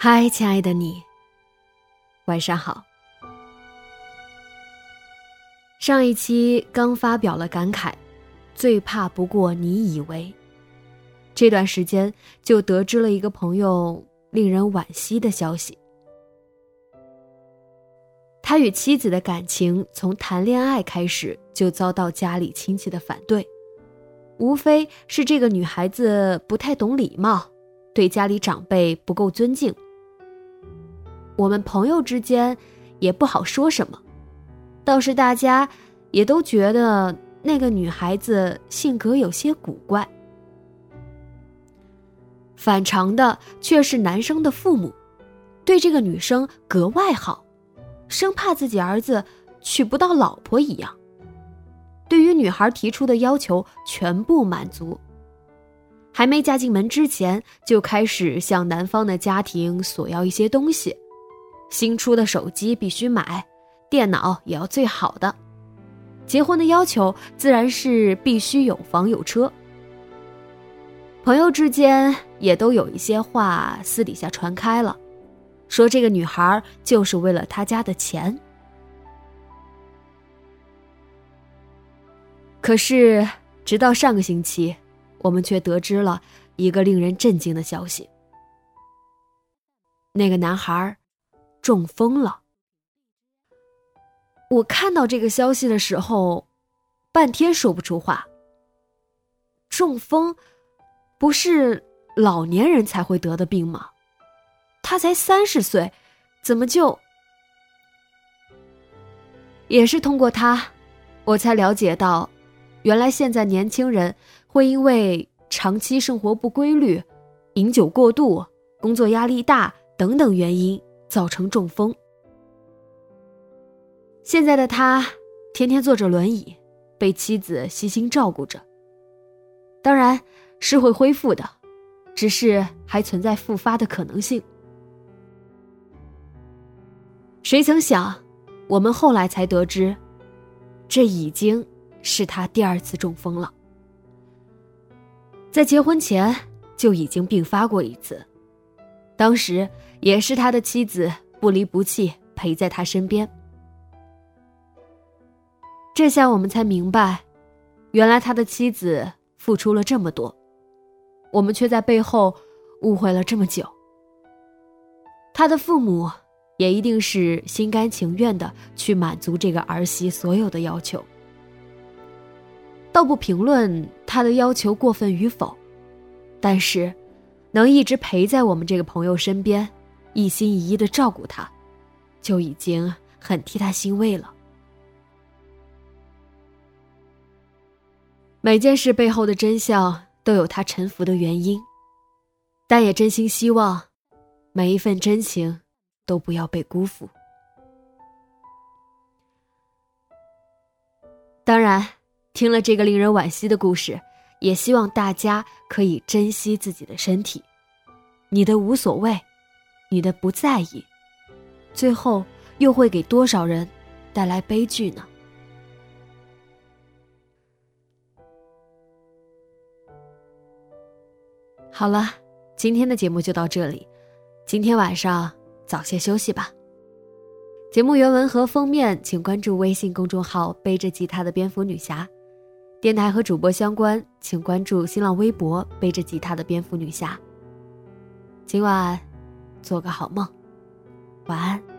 嗨，亲爱的你，晚上好。上一期刚发表了感慨，最怕不过你以为。这段时间就得知了一个朋友令人惋惜的消息：他与妻子的感情从谈恋爱开始就遭到家里亲戚的反对，无非是这个女孩子不太懂礼貌，对家里长辈不够尊敬。我们朋友之间也不好说什么，倒是大家也都觉得那个女孩子性格有些古怪。反常的却是男生的父母，对这个女生格外好，生怕自己儿子娶不到老婆一样。对于女孩提出的要求全部满足，还没嫁进门之前就开始向男方的家庭索要一些东西。新出的手机必须买，电脑也要最好的。结婚的要求自然是必须有房有车。朋友之间也都有一些话私底下传开了，说这个女孩就是为了他家的钱。可是直到上个星期，我们却得知了一个令人震惊的消息：那个男孩。中风了。我看到这个消息的时候，半天说不出话。中风，不是老年人才会得的病吗？他才三十岁，怎么就……也是通过他，我才了解到，原来现在年轻人会因为长期生活不规律、饮酒过度、工作压力大等等原因。造成中风。现在的他天天坐着轮椅，被妻子悉心照顾着。当然是会恢复的，只是还存在复发的可能性。谁曾想，我们后来才得知，这已经是他第二次中风了。在结婚前就已经病发过一次，当时。也是他的妻子不离不弃陪在他身边，这下我们才明白，原来他的妻子付出了这么多，我们却在背后误会了这么久。他的父母也一定是心甘情愿的去满足这个儿媳所有的要求，倒不评论他的要求过分与否，但是能一直陪在我们这个朋友身边。一心一意的照顾他，就已经很替他欣慰了。每件事背后的真相都有他沉浮的原因，但也真心希望每一份真情都不要被辜负。当然，听了这个令人惋惜的故事，也希望大家可以珍惜自己的身体，你的无所谓。你的不在意，最后又会给多少人带来悲剧呢？好了，今天的节目就到这里，今天晚上早些休息吧。节目原文和封面，请关注微信公众号“背着吉他的蝙蝠女侠”，电台和主播相关，请关注新浪微博“背着吉他的蝙蝠女侠”。今晚。做个好梦，晚安。